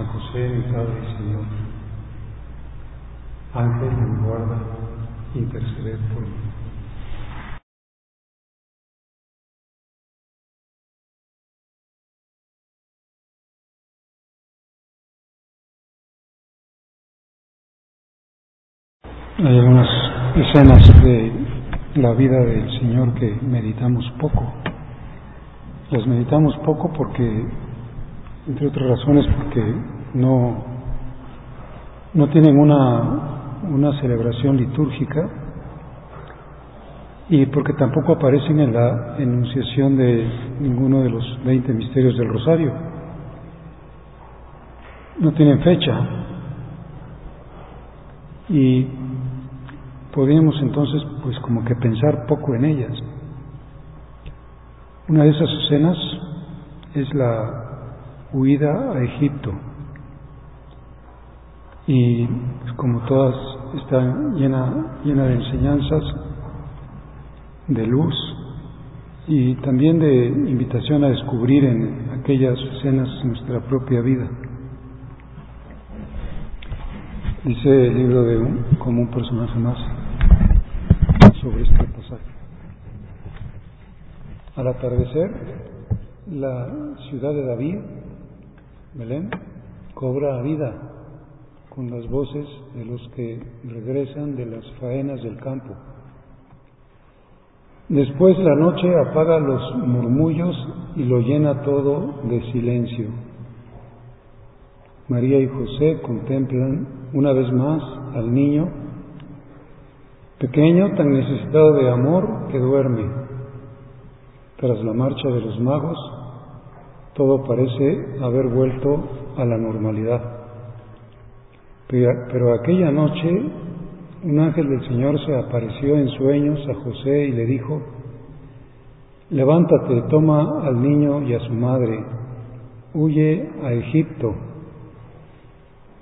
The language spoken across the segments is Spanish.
San José, mi Padre y Señor, Ángel de mi guarda, interceded por mí. Hay algunas escenas de la vida del Señor que meditamos poco. Las meditamos poco porque, entre otras razones, porque no, no tienen una, una celebración litúrgica y porque tampoco aparecen en la enunciación de ninguno de los 20 misterios del Rosario. No tienen fecha. Y podríamos entonces pues como que pensar poco en ellas. Una de esas escenas es la huida a Egipto y pues, como todas está llena, llena de enseñanzas, de luz y también de invitación a descubrir en aquellas escenas nuestra propia vida. Dice el libro de un, como un personaje más sobre este pasaje. Al atardecer, la ciudad de David, Cobra vida con las voces de los que regresan de las faenas del campo. Después la noche apaga los murmullos y lo llena todo de silencio. María y José contemplan una vez más al niño pequeño tan necesitado de amor que duerme. Tras la marcha de los magos, todo parece haber vuelto a la normalidad. Pero aquella noche un ángel del Señor se apareció en sueños a José y le dijo, levántate, toma al niño y a su madre, huye a Egipto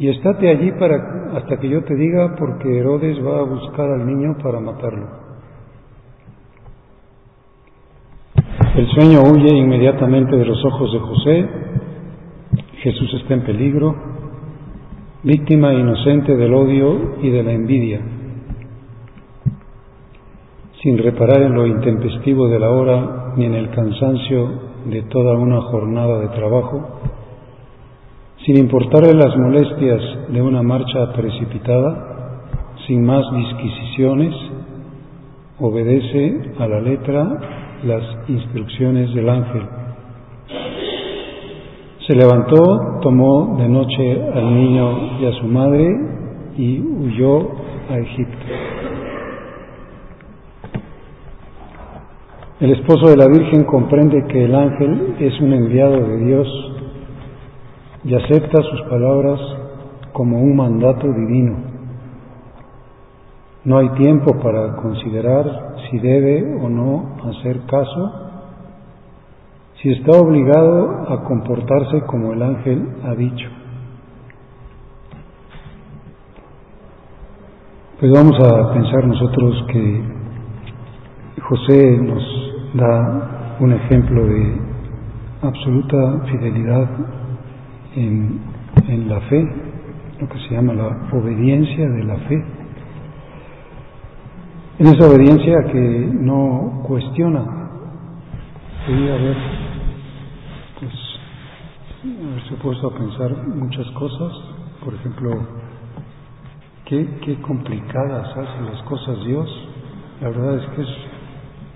y estate allí para, hasta que yo te diga, porque Herodes va a buscar al niño para matarlo. El sueño huye inmediatamente de los ojos de José. Jesús está en peligro, víctima inocente del odio y de la envidia. Sin reparar en lo intempestivo de la hora ni en el cansancio de toda una jornada de trabajo, sin importarle las molestias de una marcha precipitada, sin más disquisiciones, obedece a la letra las instrucciones del ángel. Se levantó, tomó de noche al niño y a su madre y huyó a Egipto. El esposo de la Virgen comprende que el ángel es un enviado de Dios y acepta sus palabras como un mandato divino. No hay tiempo para considerar si debe o no hacer caso, si está obligado a comportarse como el ángel ha dicho. Pues vamos a pensar nosotros que José nos da un ejemplo de absoluta fidelidad en, en la fe, lo que se llama la obediencia de la fe en esa obediencia que no cuestiona. Podría haber, pues, haberse puesto a pensar muchas cosas, por ejemplo, qué, qué complicadas hacen las cosas Dios. La verdad es que es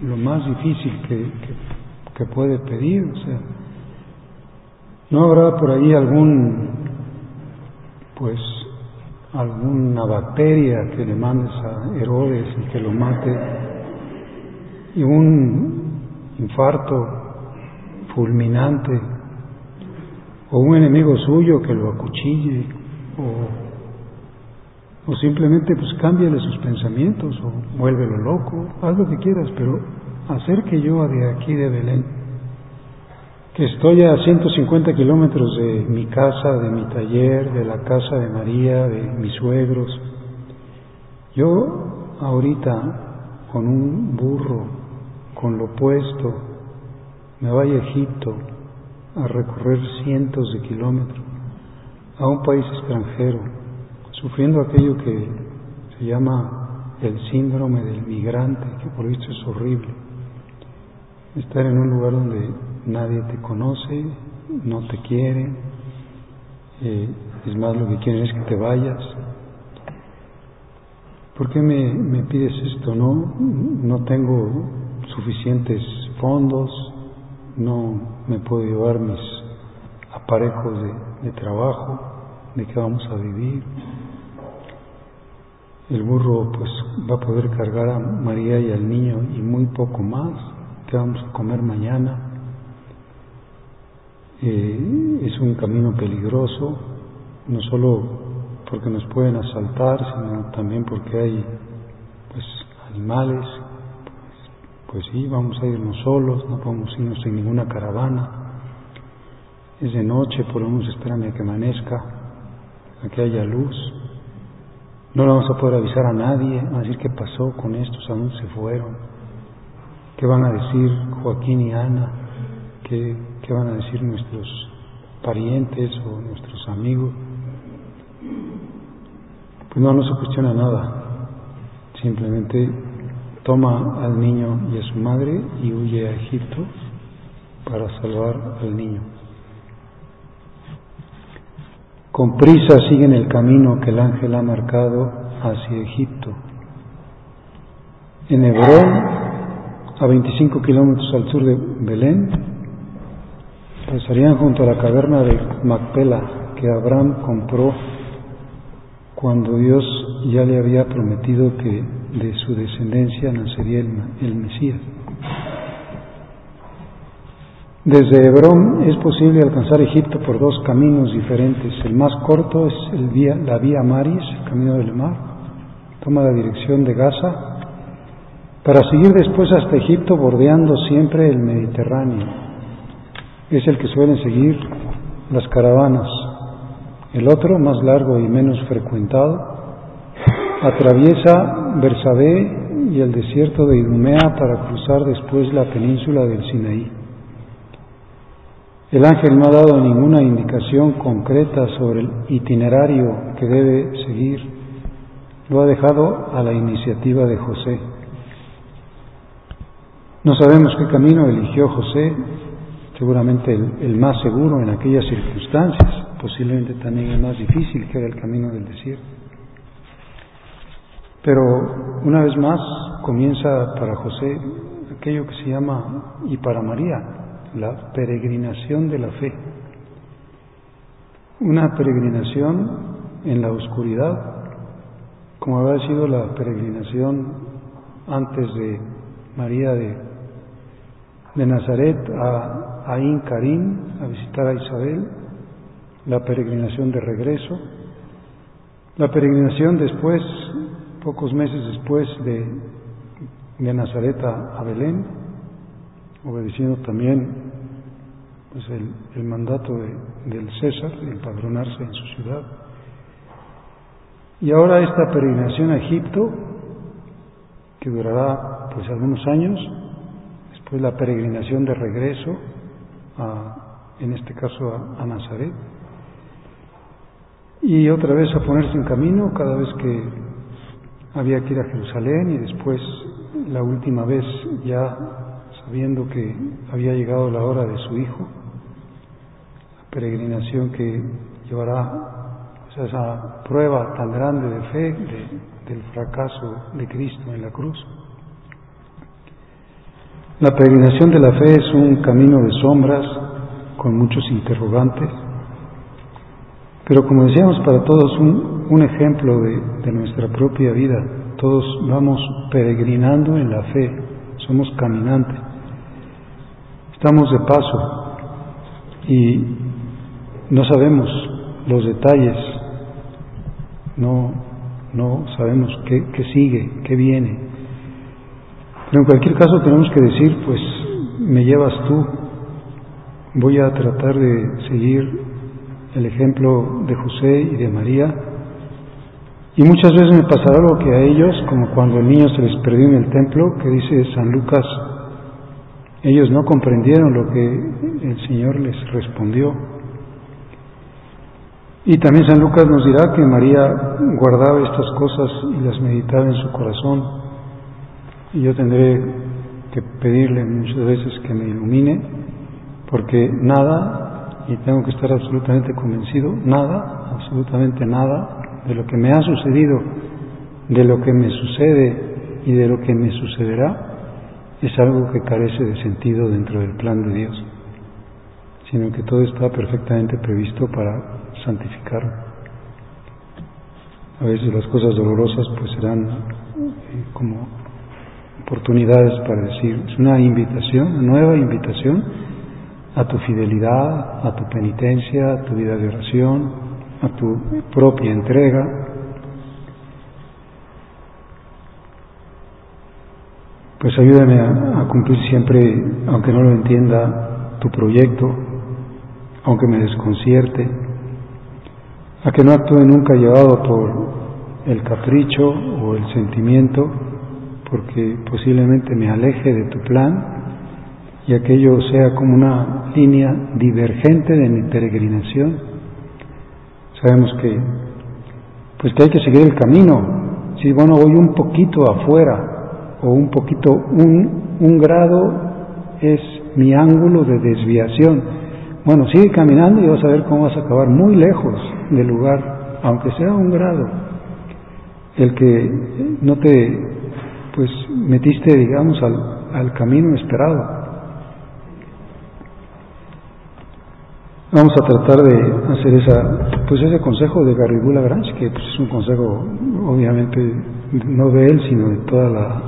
lo más difícil que, que puede pedir, o sea, ¿no habrá por ahí algún, pues, alguna bacteria que le mandes a Herodes y que lo mate, y un infarto fulminante, o un enemigo suyo que lo acuchille, o, o simplemente pues cámbiale sus pensamientos, o vuélvelo loco, haz lo que quieras, pero hacer que yo de aquí de Belén, que estoy a 150 kilómetros de mi casa, de mi taller, de la casa de María, de mis suegros, yo ahorita con un burro, con lo puesto, me vaya a Egipto a recorrer cientos de kilómetros a un país extranjero, sufriendo aquello que se llama el síndrome del migrante, que por visto es horrible. Estar en un lugar donde nadie te conoce, no te quiere, eh, es más lo que quieren es que te vayas. ¿Por qué me, me pides esto? No, no tengo suficientes fondos, no me puedo llevar mis aparejos de, de trabajo, de qué vamos a vivir. El burro pues va a poder cargar a María y al niño y muy poco más. ¿Qué vamos a comer mañana? Eh, es un camino peligroso, no solo porque nos pueden asaltar, sino también porque hay pues animales pues sí, vamos a irnos solos, no podemos irnos en ninguna caravana. Es de noche, podemos esperar a que amanezca, a que haya luz. No le vamos a poder avisar a nadie, a decir qué pasó con estos, a dónde se fueron, qué van a decir Joaquín y Ana, qué, qué van a decir nuestros parientes o nuestros amigos. Pues no, no se cuestiona nada, simplemente toma al niño y a su madre y huye a Egipto para salvar al niño. Con prisa siguen el camino que el ángel ha marcado hacia Egipto. En Hebrón, a 25 kilómetros al sur de Belén, pasarían junto a la caverna de Macpela que Abraham compró cuando Dios ya le había prometido que de su descendencia nacería el, Mesías. Desde Hebrón es posible alcanzar Egipto por dos caminos diferentes. El más corto es el la vía Maris, el camino del mar. Toma la dirección de Gaza para seguir después hasta Egipto bordeando siempre el Mediterráneo. Es el que suelen seguir las caravanas. El otro, más largo y menos frecuentado, atraviesa Bersabé y el desierto de Idumea para cruzar después la península del Sinaí. El ángel no ha dado ninguna indicación concreta sobre el itinerario que debe seguir, lo ha dejado a la iniciativa de José. No sabemos qué camino eligió José, seguramente el, más seguro en aquellas circunstancias, posiblemente también el más difícil, que era el camino del desierto. Pero una vez más comienza para José aquello que se llama, y para María, la peregrinación de la fe. Una peregrinación en la oscuridad, como había sido la peregrinación antes de María de, de Nazaret a Ain Karim, a visitar a Isabel, la peregrinación de regreso, la peregrinación después pocos meses después de, de Nazaret a, Belén, obedeciendo también pues el, mandato del César de empadronarse en su ciudad. Y ahora esta peregrinación a Egipto, que durará pues algunos años, después la peregrinación de regreso, a, en este caso a Nazaret, y otra vez a ponerse en camino cada vez que había que ir a Jerusalén y después la última vez ya sabiendo que había llegado la hora de su hijo, la peregrinación que llevará pues, esa prueba tan grande de fe del fracaso de Cristo en la cruz. La peregrinación de la fe es un camino de sombras con muchos interrogantes, pero como decíamos para todos un, un ejemplo de, nuestra propia vida. Todos vamos peregrinando en la fe, somos caminantes, estamos de paso y no sabemos los detalles, no, no sabemos qué, qué sigue, qué viene. Pero en cualquier caso tenemos que decir, pues me llevas tú, voy a tratar de seguir el ejemplo de José y de María. Y muchas veces me pasará algo que a ellos, como cuando el niño se les perdió en el templo, que dice San Lucas, ellos no comprendieron lo que el Señor les respondió. Y también San Lucas nos dirá que María guardaba estas cosas y las meditaba en su corazón. Y yo tendré que pedirle muchas veces que me ilumine, porque nada, y tengo que estar absolutamente convencido, nada, absolutamente nada de lo que me ha sucedido, de lo que me sucede y de lo que me sucederá, es algo que carece de sentido dentro del plan de Dios, sino que todo está perfectamente previsto para santificar. A veces las cosas dolorosas pues serán eh, como oportunidades para decir, es una invitación, una nueva invitación a tu fidelidad, a tu penitencia, a tu vida de oración, a tu propia entrega. Pues ayúdame a, a cumplir siempre, aunque no lo entienda, tu proyecto, aunque me desconcierte, a que no actúe nunca llevado por el capricho o el sentimiento, porque posiblemente me aleje de tu plan y aquello sea como una línea divergente de mi peregrinación. Sabemos que pues que hay que seguir el camino. Si bueno voy un poquito afuera o un poquito un, un grado es mi ángulo de desviación bueno, sigue caminando y vas a ver cómo vas a acabar muy lejos del lugar, aunque sea un grado. El que no te, pues, metiste, digamos, al, al camino esperado. Vamos a tratar de hacer esa, pues ese consejo de Garrigula Grange, que pues, es un consejo, obviamente, no de él, sino de toda la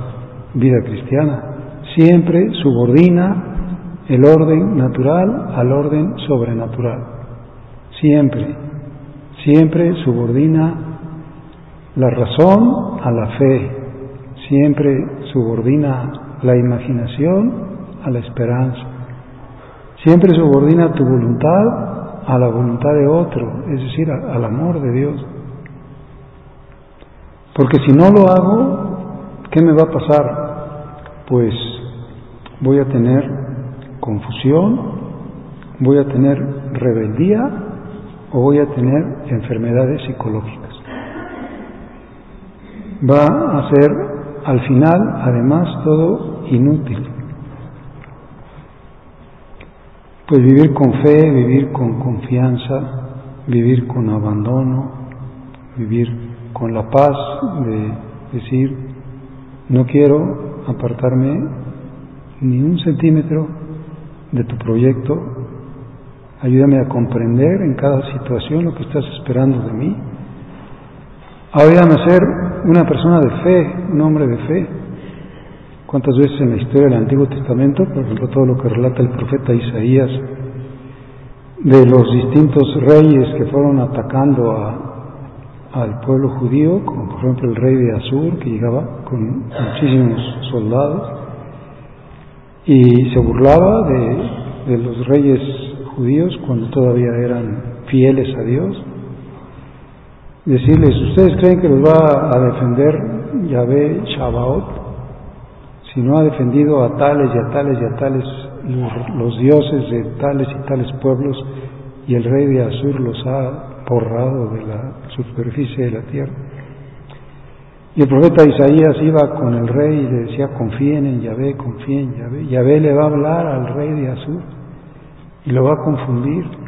vida cristiana. Siempre subordina el orden natural al orden sobrenatural. Siempre, siempre subordina la razón a la fe, siempre subordina la imaginación a la esperanza, siempre subordina tu voluntad a la voluntad de otro, es decir, al amor de Dios. Porque si no lo hago, ¿qué me va a pasar? Pues voy a tener confusión, voy a tener rebeldía o voy a tener enfermedades psicológicas. Va a ser al final, además, todo inútil. Pues vivir con fe, vivir con confianza, vivir con abandono, vivir con la paz de decir, no quiero apartarme ni un centímetro de tu proyecto. Ayúdame a comprender en cada situación lo que estás esperando de mí. Ayúdame a ser una persona de fe, un hombre de fe. ¿Cuántas veces en la historia del Antiguo Testamento, por ejemplo, todo lo que relata el profeta Isaías, de los distintos reyes que fueron atacando al pueblo judío, como por ejemplo el rey de Asur, que llegaba con muchísimos soldados, y se burlaba de, los reyes judíos cuando todavía eran fieles a Dios. Decirles, ¿ustedes creen que los va a defender Yahvé Shabaot? Si no ha defendido a tales y a tales y a tales los, dioses de tales y tales pueblos y el rey de Asur los ha borrado de la superficie de la tierra. Y el profeta Isaías iba con el rey y le decía, confíen en Yahvé, confíen en Yahvé. Yahvé le va a hablar al rey de Asur y lo va a confundir.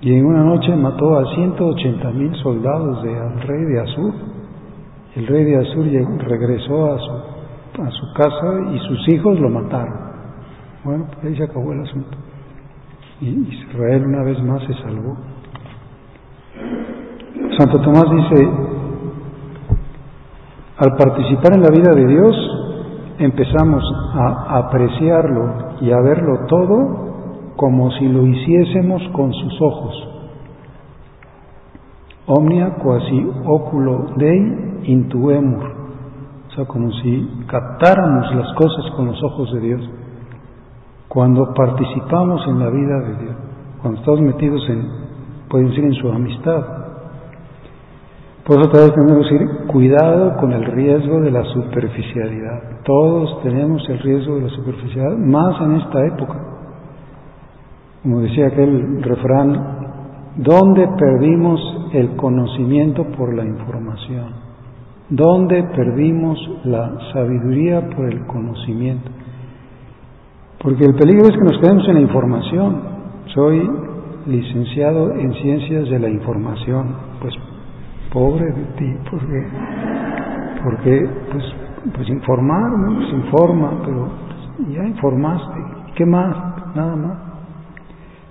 Y en una noche mató a 180 mil soldados del rey de Asur. El rey de Asur regresó a su, a su casa y sus hijos lo mataron. Bueno, pues ahí se acabó el asunto. Y Israel una vez más se salvó. Santo Tomás dice, al participar en la vida de Dios, empezamos a apreciarlo y a verlo todo como si lo hiciésemos con sus ojos. Omnia quasi oculo Dei intuemur. O sea, como si captáramos las cosas con los ojos de Dios. Cuando participamos en la vida de Dios, cuando estamos metidos en, pueden decir, en su amistad, por eso vez tenemos que decir, cuidado con el riesgo de la superficialidad. Todos tenemos el riesgo de la superficialidad, más en esta época. Como decía aquel refrán, ¿dónde perdimos el conocimiento por la información? ¿Dónde perdimos la sabiduría por el conocimiento? Porque el peligro es que nos quedemos en la información. Soy licenciado en ciencias de la información. Pues pobre de ti, porque, porque pues, pues informar. Pues informa, pero ya informaste, ¿qué más? Nada más.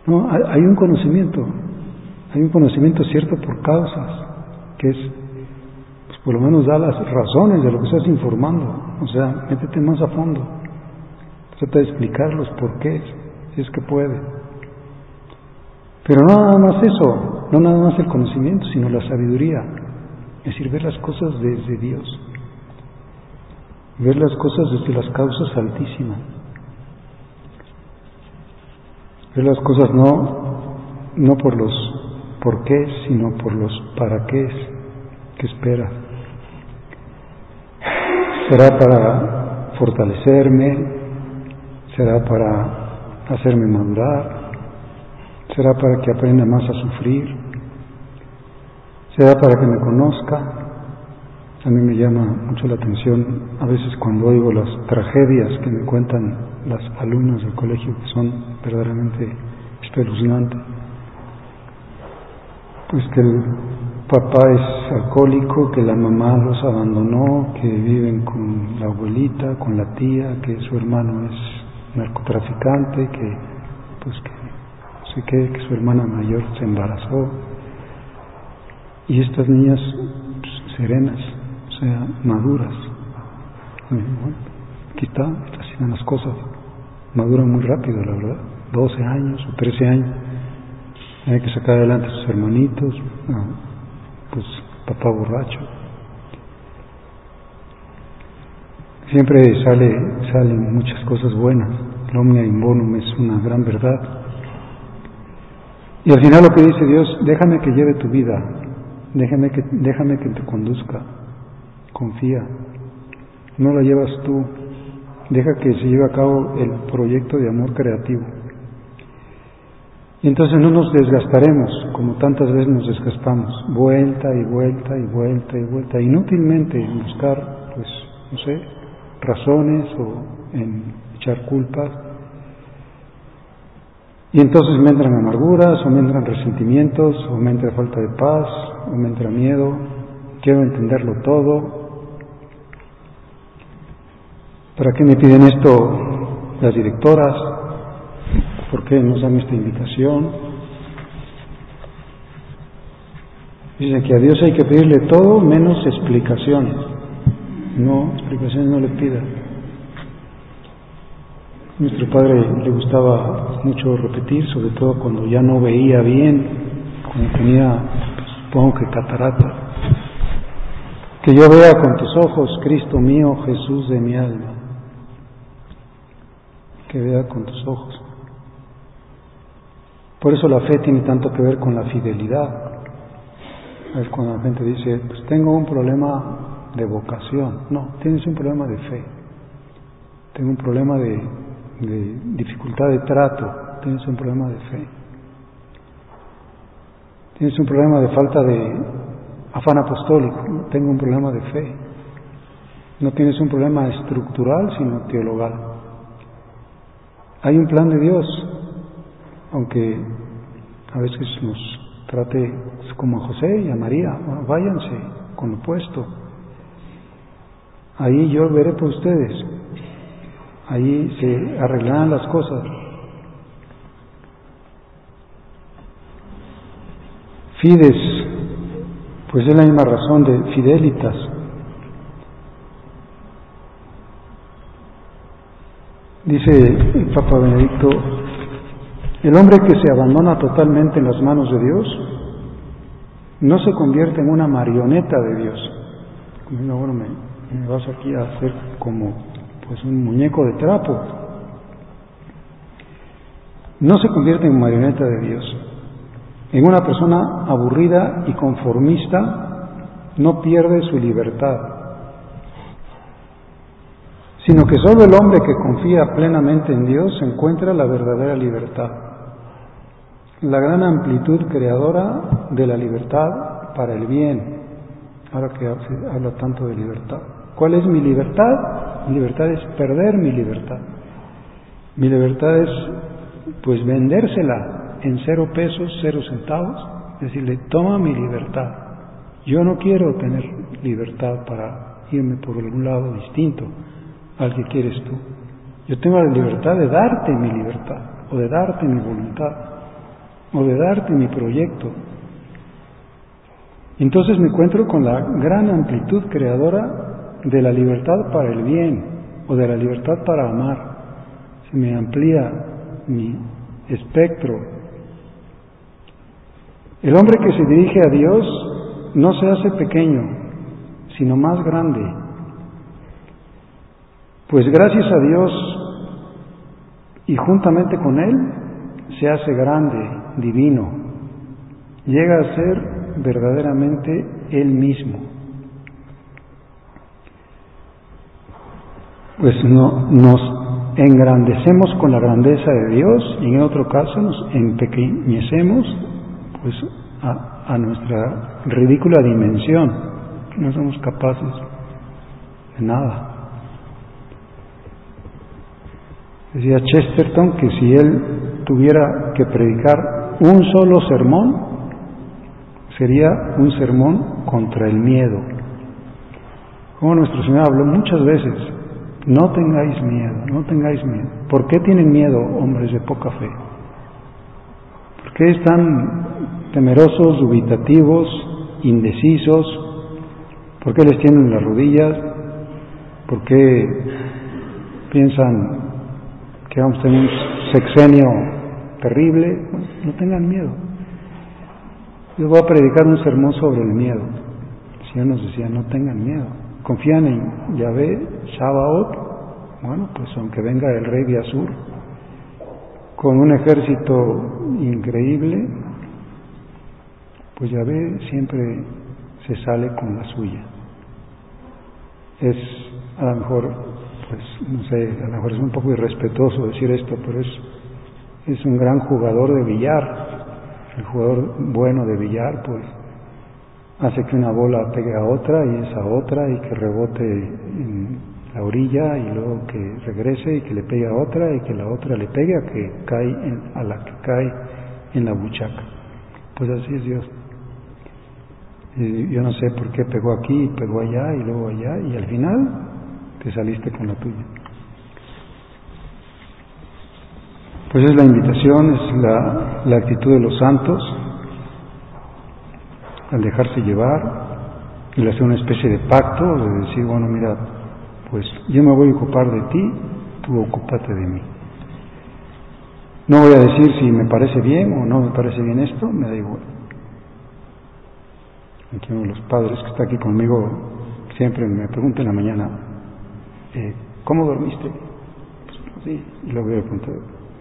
No, hay un conocimiento, hay un conocimiento cierto por causas, que es, pues por lo menos da las razones de lo que estás informando, o sea, métete más a fondo, trata de explicar los porqués, si es que puede. Pero no nada más eso, no nada más el conocimiento, sino la sabiduría. Es decir, ver las cosas desde Dios. Ver las cosas desde las causas altísimas. Ver las cosas no, no por los por qué, sino por los para qué que espera. Será para fortalecerme, será para hacerme madurar, será para que aprenda más a sufrir, será para que me conozca. A mí me llama mucho la atención a veces cuando oigo las tragedias que me cuentan las alumnas del colegio que son verdaderamente espeluznantes. Pues que el papá es alcohólico, que la mamá los abandonó, que viven con la abuelita, con la tía, que su hermano es narcotraficante, que pues que que, su hermana mayor se embarazó. Y estas niñas pues, serenas, sea, maduras. Bueno, aquí está, así las cosas. Maduran muy rápido, la verdad. 12 años o 13 años. Hay que sacar adelante a sus hermanitos, pues papá borracho. Siempre sale, salen muchas cosas buenas. El omnia in bonum es una gran verdad. Y al final lo que dice Dios, déjame que lleve tu vida, déjame que, déjame que te conduzca, confía, no la llevas tú, deja que se lleve a cabo el proyecto de amor creativo. Y entonces no nos desgastaremos como tantas veces nos desgastamos, vuelta y vuelta y vuelta y vuelta, inútilmente en buscar, pues, no sé, razones o en echar culpas. Y entonces me entran amarguras, o me entran resentimientos, o me entra falta de paz, o me entra miedo, quiero entenderlo todo. ¿Para qué me piden esto las directoras? ¿Por qué nos dan esta invitación? Dicen que a Dios hay que pedirle todo menos explicaciones. No, explicaciones no le pida. Nuestro padre le gustaba mucho repetir, sobre todo cuando ya no veía bien, cuando tenía, supongo que catarata. Que yo vea con tus ojos, Cristo mío, Jesús de mi alma. Que vea con tus ojos. Por eso la fe tiene tanto que ver con la fidelidad. Es cuando la gente dice, pues tengo un problema de vocación. No, tienes un problema de fe. Tengo un problema de de dificultad de trato, tienes un problema de fe. Tienes un problema de falta de afán apostólico, tengo un problema de fe. No tienes un problema estructural, sino teologal. Hay un plan de Dios, aunque a veces nos trate como a José y a María, váyanse con lo puesto. Ahí yo veré por ustedes, Ahí se arreglaban las cosas. Fides, pues es la misma razón de fidelitas. Dice el Papa Benedicto El hombre que se abandona totalmente en las manos de Dios no se convierte en una marioneta de Dios. Como bueno, me, me vas aquí a hacer como pues un muñeco de trapo. No se convierte en marioneta de Dios. En una persona aburrida y conformista no pierde su libertad, sino que solo el hombre que confía plenamente en Dios encuentra la verdadera libertad, la gran amplitud creadora de la libertad para el bien. Ahora que habla tanto de libertad. ¿Cuál es mi libertad? Mi libertad es perder mi libertad. Mi libertad es pues vendérsela en cero pesos, cero centavos, decirle, toma mi libertad. Yo no quiero tener libertad para irme por algún lado distinto al que quieres tú. Yo tengo la libertad de darte mi libertad, o de darte mi voluntad, o de darte mi proyecto. Entonces me encuentro con la gran amplitud creadora de la libertad para el bien, o de la libertad para amar. Se me amplía mi espectro. El hombre que se dirige a Dios no se hace pequeño, sino más grande. Pues gracias a Dios y juntamente con Él se hace grande, divino. Llega a ser verdaderamente Él mismo. Pues no, nos engrandecemos con la grandeza de Dios y en otro caso nos empequeñecemos pues a, nuestra ridícula dimensión, no somos capaces de nada. Decía Chesterton que si él tuviera que predicar un solo sermón, sería un sermón contra el miedo. Como nuestro Señor habló muchas veces no tengáis miedo, no tengáis miedo. ¿Por qué tienen miedo hombres de poca fe? ¿Por qué están temerosos, dubitativos, indecisos? ¿Por qué les tienen las rodillas? ¿Por qué piensan que vamos a tener un sexenio terrible? No tengan miedo. Yo voy a predicar un sermón sobre el miedo. El Señor nos decía, no tengan miedo confían en Yahvé, Shabaot, bueno, pues aunque venga el rey de Azur con un ejército increíble, pues Yahvé siempre se sale con la suya. Es a lo mejor, pues no sé, a lo mejor es un poco irrespetuoso decir esto, pero es, es un gran jugador de billar. El jugador bueno de billar, pues hace que una bola pegue a otra y esa otra y que rebote en la orilla y luego que regrese y que le pegue a otra y que la otra le pegue a que cae en, a la que cae en la buchaca. Pues así es Dios. Y yo no sé por qué pegó aquí y pegó allá y luego allá y al final te saliste con la tuya. Pues es la invitación, es la, actitud de los santos al dejarse llevar, y hacer una especie de pacto, de decir, bueno, mira, pues yo me voy a ocupar de ti, tú ocúpate de mí. No voy a decir si me parece bien o no me parece bien esto, me da igual. Aquí uno de los padres que está aquí conmigo siempre me pregunta en la mañana, eh, ¿cómo dormiste? Pues, sí, y luego le pregunté,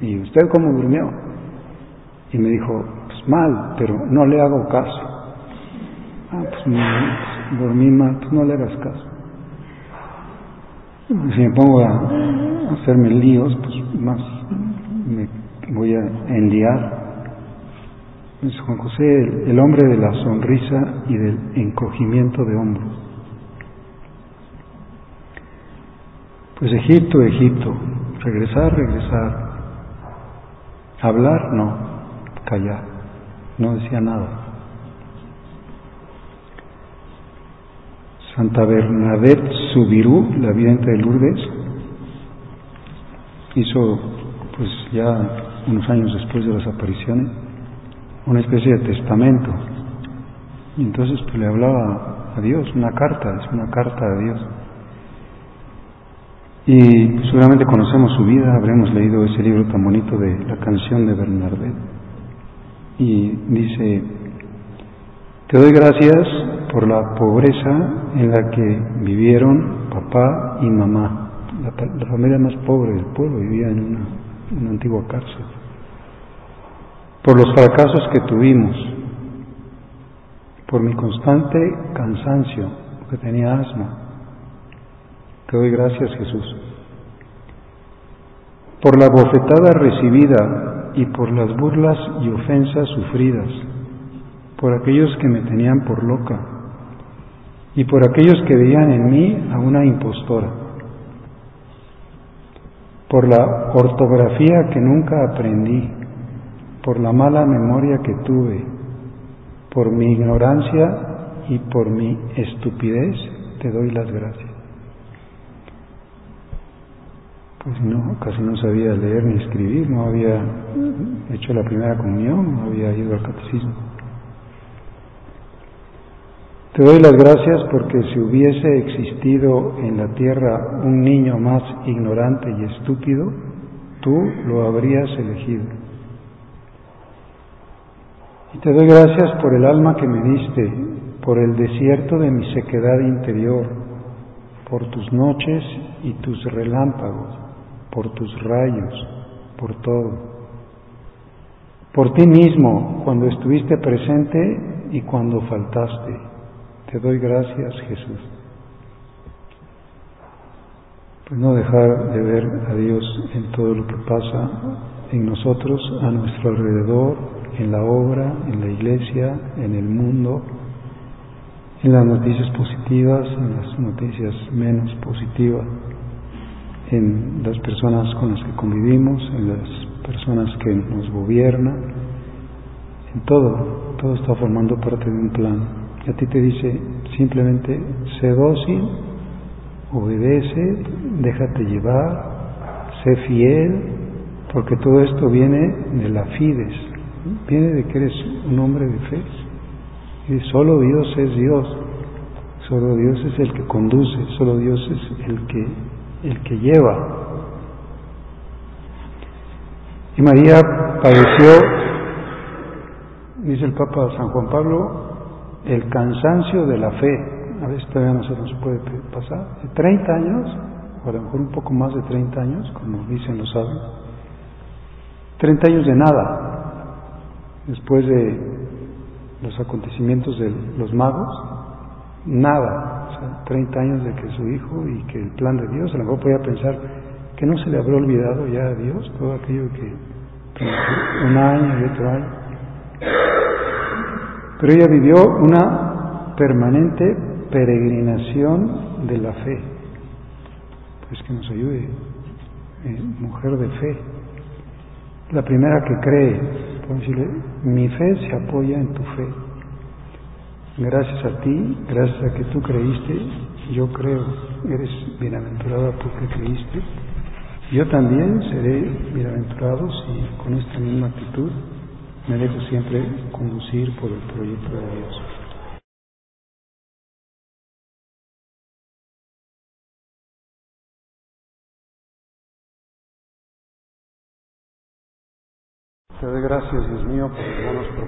¿y usted cómo durmió? Y me dijo, pues mal, pero no le hago caso. Ah, pues me dormí mal, pues no le hagas caso. Si me pongo a hacerme líos, pues más me voy a enliar. Es Juan José, el hombre de la sonrisa y del encogimiento de hombros. Pues Egipto, Egipto, regresar, regresar, hablar, no, callar, no decía nada. Santa Bernadette Subirú, la vidente de Lourdes, hizo, pues ya unos años después de las apariciones, una especie de testamento. Y entonces pues le hablaba a Dios, una carta, es una carta a Dios. Y seguramente conocemos su vida, habremos leído ese libro tan bonito de la canción de Bernardet. Y dice, te doy gracias por la pobreza en la que vivieron papá y mamá. La, familia más pobre del pueblo vivía en una, antigua cárcel. Por los fracasos que tuvimos, por mi constante cansancio, que tenía asma. Te doy gracias, Jesús. Por la bofetada recibida y por las burlas y ofensas sufridas, por aquellos que me tenían por loca y por aquellos que veían en mí a una impostora, por la ortografía que nunca aprendí, por la mala memoria que tuve, por mi ignorancia y por mi estupidez, te doy las gracias. Pues no, casi no sabía leer ni escribir, no había hecho la primera comunión, no había ido al catecismo. Te doy las gracias porque si hubiese existido en la tierra un niño más ignorante y estúpido, tú lo habrías elegido. Y te doy gracias por el alma que me diste, por el desierto de mi sequedad interior, por tus noches y tus relámpagos, por tus rayos, por todo. Por ti mismo, cuando estuviste presente y cuando faltaste te doy gracias, Jesús. Pues no dejar de ver a Dios en todo lo que pasa en nosotros, a nuestro alrededor, en la obra, en la iglesia, en el mundo, en las noticias positivas, en las noticias menos positivas, en las personas con las que convivimos, en las personas que nos gobiernan, en todo, todo está formando parte de un plan y a ti te dice simplemente, sé dócil, obedece, déjate llevar, sé fiel, porque todo esto viene de la fides, viene de que eres un hombre de fe. Y solo Dios es Dios, solo Dios es el que conduce, solo Dios es el que, el que lleva. Y María padeció, dice el Papa San Juan Pablo, el cansancio de la fe. A veces todavía no se nos puede pasar. De 30 años, o a lo mejor un poco más de 30 años, como dicen los sabios, 30 años de nada, después de los acontecimientos de los magos, nada, 30 años de que su hijo y que el plan de Dios, a lo mejor podía pensar que no se le habrá olvidado ya a Dios todo aquello que, un año y otro año. Pero ella vivió una permanente peregrinación de la fe. Pues que nos ayude, eh, mujer de fe. La primera que cree, decirle, mi fe se apoya en tu fe. Gracias a ti, gracias a que tú creíste, yo creo, eres bienaventurada porque creíste. Yo también seré bienaventurado si con esta misma actitud me dejo siempre conducir por el proyecto de Dios. Te doy gracias, Dios mío, por buenos